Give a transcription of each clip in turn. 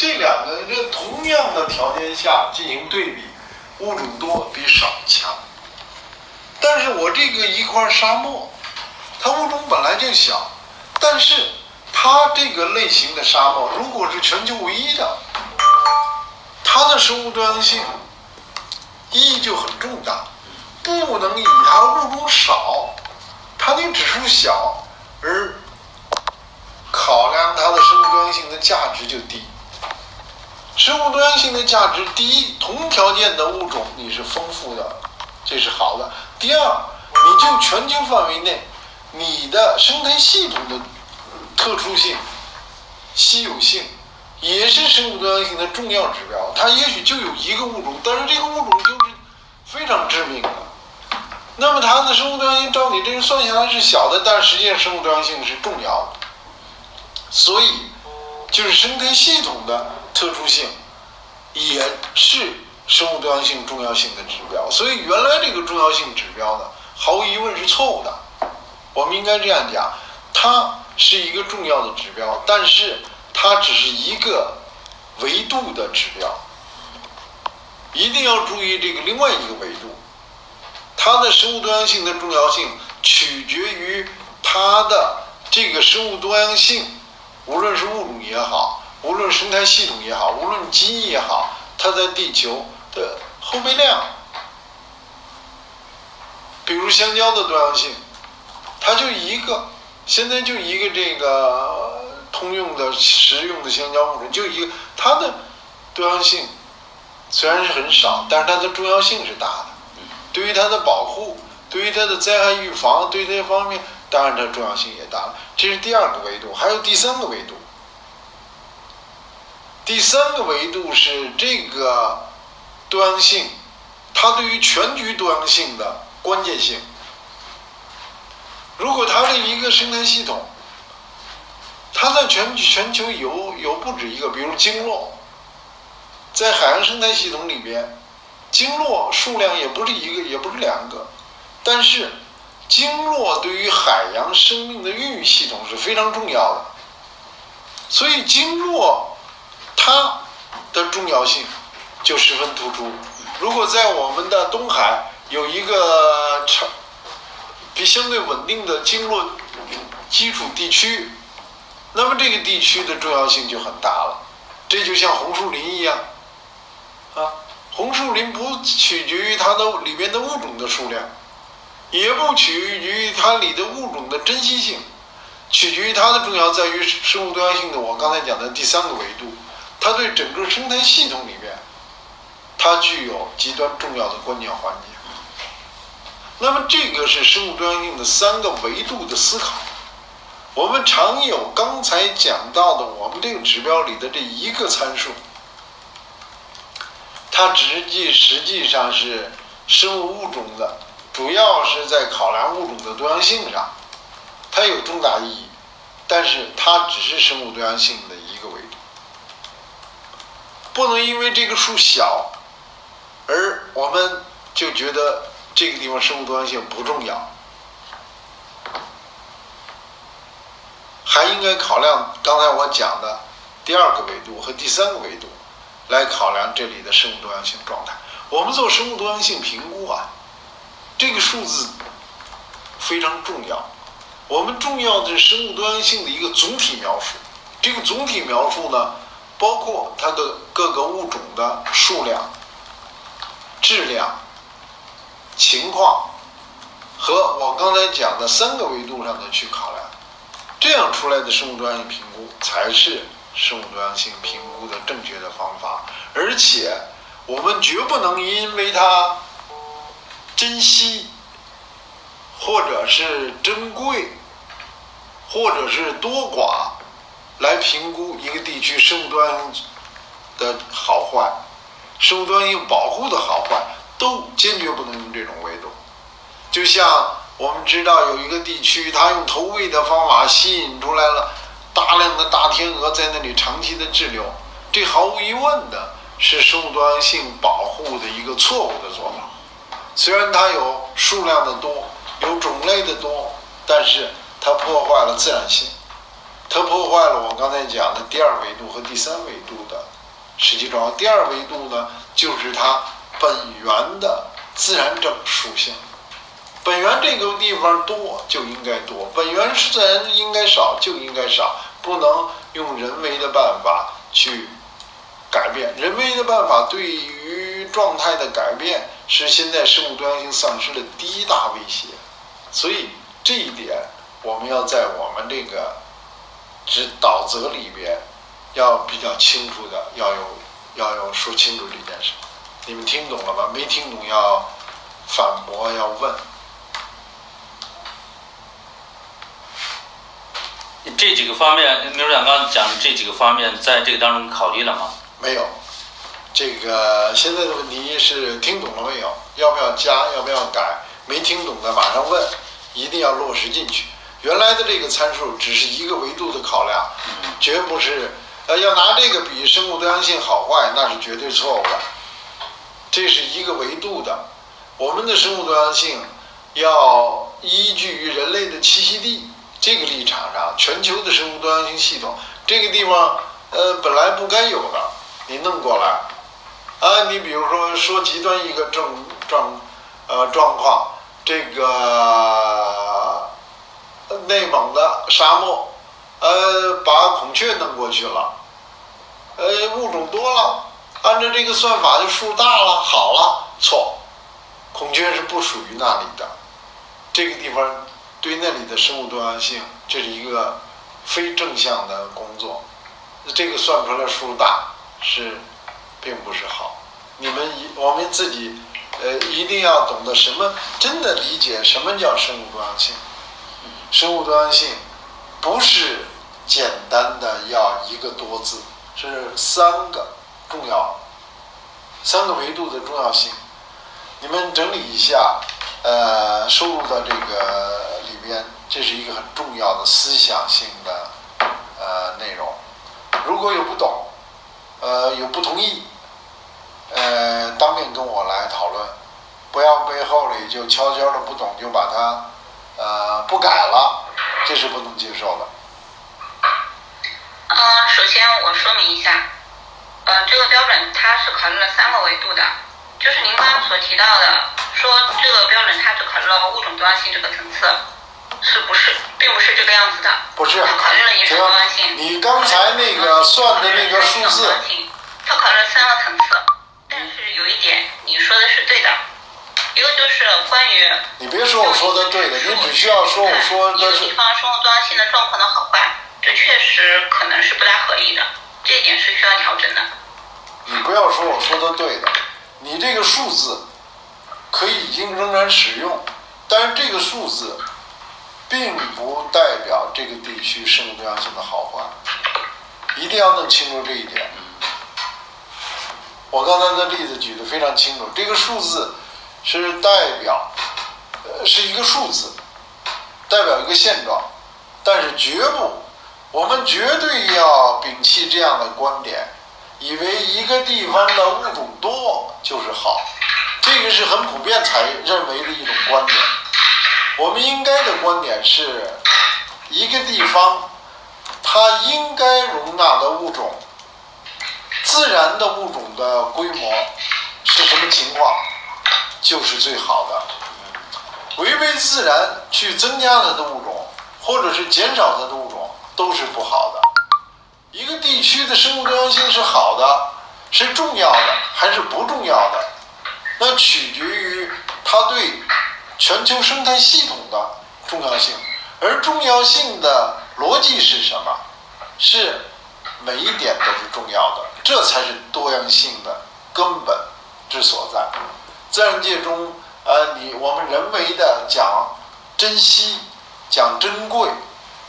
这两个这同样的条件下进行对比，物种多比少强。但是我这个一块沙漠，它物种本来就小，但是它这个类型的沙漠，如果是全球唯一的，它的生物多样性意义就很重大，不能以它物种少，它的指数小而考量它的生物多样性的价值就低。生物多样性的价值，第一，同条件的物种你是丰富的，这是好的。第二，你就全球范围内，你的生态系统的特殊性、稀有性，也是生物多样性的重要指标。它也许就有一个物种，但是这个物种就是非常致命的。那么它的生物多样性照你这个算下来是小的，但实际上生物多样性是重要的。所以，就是生态系统的特殊性，也是。生物多样性重要性的指标，所以原来这个重要性指标呢，毫无疑问是错误的。我们应该这样讲，它是一个重要的指标，但是它只是一个维度的指标。一定要注意这个另外一个维度，它的生物多样性的重要性取决于它的这个生物多样性，无论是物种也好，无论生态系统也好，无论基因也好，它在地球。的后备量，比如香蕉的多样性，它就一个，现在就一个这个通用的食用的香蕉物种，就一个，它的多样性虽然是很少，但是它的重要性是大的。对于它的保护，对于它的灾害预防，对这些方面，当然它重要性也大了。这是第二个维度，还有第三个维度。第三个维度是这个。多样性，它对于全局多样性的关键性。如果它是一个生态系统，它在全全球有有不止一个，比如鲸落，在海洋生态系统里边，鲸落数量也不是一个，也不是两个，但是鲸落对于海洋生命的孕育系统是非常重要的，所以鲸落它的重要性。就十分突出。如果在我们的东海有一个长、比相对稳定的经络基础地区，那么这个地区的重要性就很大了。这就像红树林一样，啊，红树林不取决于它的里面的物种的数量，也不取决于它里的物种的珍稀性，取决于它的重要在于生物多样性的。我刚才讲的第三个维度，它对整个生态系统里面。它具有极端重要的关键环节。那么，这个是生物多样性的三个维度的思考。我们常有刚才讲到的，我们这个指标里的这一个参数，它实际实际上是生物物种的，主要是在考量物种的多样性上，它有重大意义，但是它只是生物多样性的，不能因为这个数小。而我们就觉得这个地方生物多样性不重要，还应该考量刚才我讲的第二个维度和第三个维度，来考量这里的生物多样性状态。我们做生物多样性评估啊，这个数字非常重要。我们重要的是生物多样性的一个总体描述。这个总体描述呢，包括它的各个物种的数量。质量、情况和我刚才讲的三个维度上的去考量，这样出来的生物多样性评估才是生物多样性评估的正确的方法。而且，我们绝不能因为它珍稀，或者是珍贵，或者是多寡，来评估一个地区生物多样性的好坏。生物多样性保护的好坏都坚决不能用这种维度。就像我们知道有一个地区，它用投喂的方法吸引出来了大量的大天鹅在那里长期的滞留，这毫无疑问的是生物多样性保护的一个错误的做法。虽然它有数量的多，有种类的多，但是它破坏了自然性。它破坏了我刚才讲的第二维度和第三维度的实际状况。第二维度呢，就是它本源的自然整属性。本源这个地方多就应该多，本源是自然应该少就应该少，不能用人为的办法去改变。人为的办法对于状态的改变，是现在生物多样性丧失的第一大威胁。所以这一点，我们要在我们这个指导则里边，要比较清楚的，要有要有说清楚这件事。你们听懂了吗？没听懂要反驳，要问。这几个方面，刘长刚讲的这几个方面，在这个当中考虑了吗？没有。这个现在的问题是听懂了没有？要不要加？要不要改？没听懂的马上问，一定要落实进去。原来的这个参数只是一个维度的考量，绝不是呃要拿这个比生物多样性好坏，那是绝对错误的。这是一个维度的，我们的生物多样性要依据于人类的栖息地。这个立场上，全球的生物多样性系统，这个地方，呃，本来不该有的，你弄过来，啊，你比如说说极端一个症状，呃，状况，这个内蒙的沙漠，呃，把孔雀弄过去了，呃，物种多了，按照这个算法就数大了，好了，错，孔雀是不属于那里的，这个地方。对那里的生物多样性，这是一个非正向的工作。这个算出来数大是，并不是好。你们一我们自己呃一定要懂得什么，真的理解什么叫生物多样性。生物多样性不是简单的要一个多字，是三个重要，三个维度的重要性。你们整理一下，呃，收入的这个里边。这是一个很重要的思想性的呃内容。如果有不懂，呃有不同意，呃当面跟我来讨论，不要背后里就悄悄的不懂就把它呃不改了，这是不能接受的。嗯，首先我说明一下，呃这个标准它是考虑了三个维度的，就是您刚刚所提到的，说这个标准它只考虑了物种多样性这个层次。是不是，并不是这个样子的。不是。它考虑了一个多样性。你刚才那个算的那个数字。它考虑了三个层次，但是有一点你说的是对的，一个就是关于。你别说我说的对的，你只需要说我说的是。地方生物多样性的状况的好坏，这确实可能是不太合理的，这一点是需要调整的。你不要说我说的对的，你这个数字可以已经仍然使用，但是这个数字。并不代表这个地区生物多样性的好坏，一定要弄清楚这一点。我刚才的例子举得非常清楚，这个数字是代表，呃，是一个数字，代表一个现状，但是绝不，我们绝对要摒弃这样的观点，以为一个地方的物种多就是好，这个是很普遍才认为的一种观点。我们应该的观点是，一个地方它应该容纳的物种，自然的物种的规模是什么情况，就是最好的。违背自然去增加它的物种，或者是减少它的物种，都是不好的。一个地区的生物多样性是好的，是重要的还是不重要的，那取决于它对。全球生态系统的重要性，而重要性的逻辑是什么？是每一点都是重要的，这才是多样性的根本之所在。自然界中，呃，你我们人为的讲珍惜、讲珍贵，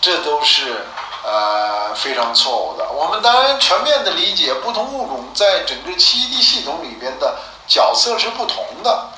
这都是呃非常错误的。我们当然全面的理解不同物种在整个栖息地系统里边的角色是不同的。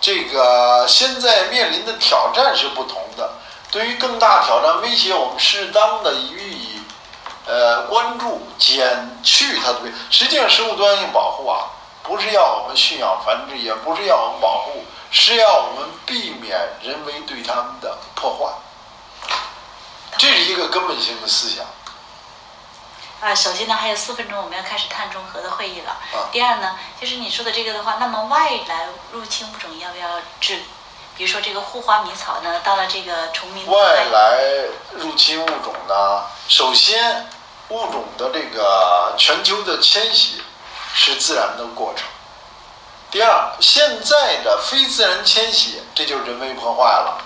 这个现在面临的挑战是不同的。对于更大挑战威胁，我们适当的予以呃关注，减去它的。实际上，生物多样性保护啊，不是要我们驯养繁殖，也不是要我们保护，是要我们避免人为对它们的破坏。这是一个根本性的思想。啊，首先呢，还有四分钟我们要开始碳中和的会议了。啊第二呢，就是你说的这个的话，那么外来入侵物种要不要治？比如说这个护花迷草呢，到了这个崇明外来入侵物种呢，首先物种的这个全球的迁徙是自然的过程。第二，现在的非自然迁徙，这就是人为破坏了。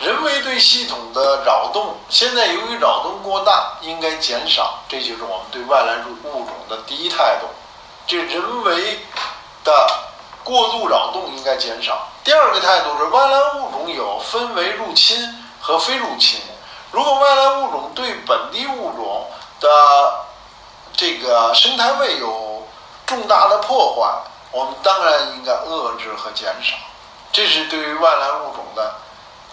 人为对系统的扰动，现在由于扰动过大，应该减少，这就是我们对外来物物种的第一态度。这人为的过度扰动应该减少。第二个态度是，外来物种有分为入侵和非入侵。如果外来物种对本地物种的这个生态位有重大的破坏，我们当然应该遏制和减少。这是对于外来物种的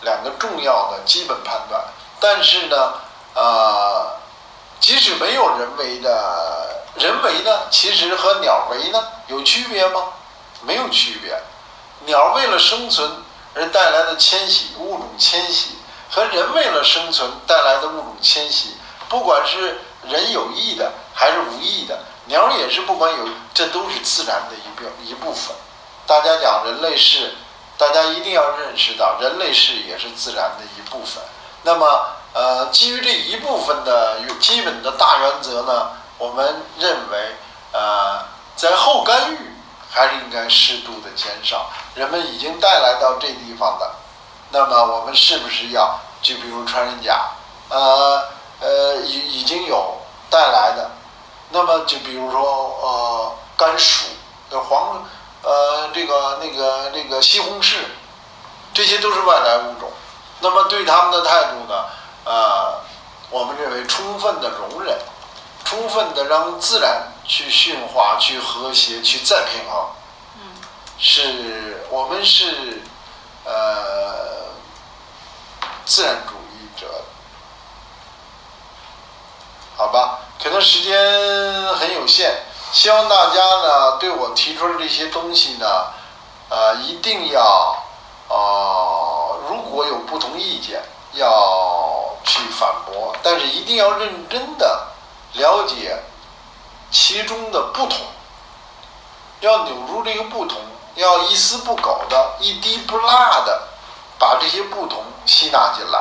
两个重要的基本判断。但是呢，呃，即使没有人为的，人为呢，其实和鸟为呢有区别吗？没有区别。鸟为了生存而带来的迁徙，物种迁徙和人为了生存带来的物种迁徙，不管是人有意的还是无意的，鸟也是不管有，这都是自然的一部一部分。大家讲人类是，大家一定要认识到，人类是也是自然的一部分。那么，呃，基于这一部分的有基本的大原则呢，我们认为，呃，在后干预还是应该适度的减少。人们已经带来到这地方的，那么我们是不是要就比如穿山甲，呃呃已已经有带来的，那么就比如说呃甘薯、呃黄呃这个那个那个西红柿，这些都是外来物种。那么对他们的态度呢，呃，我们认为充分的容忍，充分的让自然去驯化、去和谐、去再平衡。嗯，是我们是呃自然主义者，好吧？可能时间很有限，希望大家呢对我提出的这些东西呢，呃，一定要呃，如果有不同意见，要去反驳，但是一定要认真的了解其中的不同。要扭住这个不同，要一丝不苟的、一滴不落的把这些不同吸纳进来，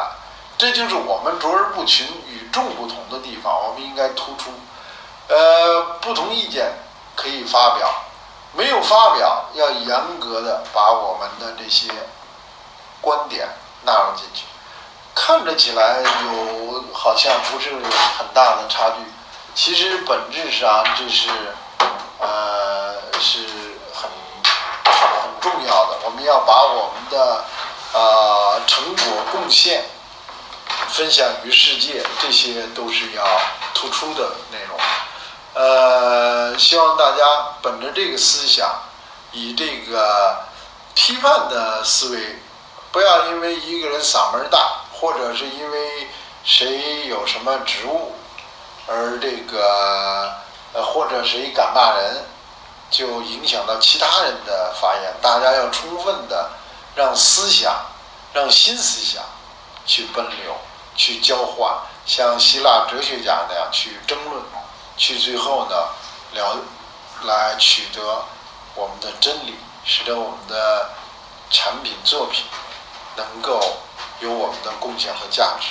这就是我们卓而不群、与众不同的地方。我们应该突出，呃，不同意见可以发表，没有发表要严格的把我们的这些观点纳入进去。看着起来有好像不是很大的差距，其实本质上这是呃是很很重要的。我们要把我们的呃成果贡献分享于世界，这些都是要突出的内容。呃，希望大家本着这个思想，以这个批判的思维，不要因为一个人嗓门大，或者是因为谁有什么职务，而这个呃或者谁敢骂人，就影响到其他人的发言。大家要充分的让思想，让新思想去奔流，去交换，像希腊哲学家那样去争论，去最后呢了来取得我们的真理，使得我们的产品作品能够有我们的贡献和价值。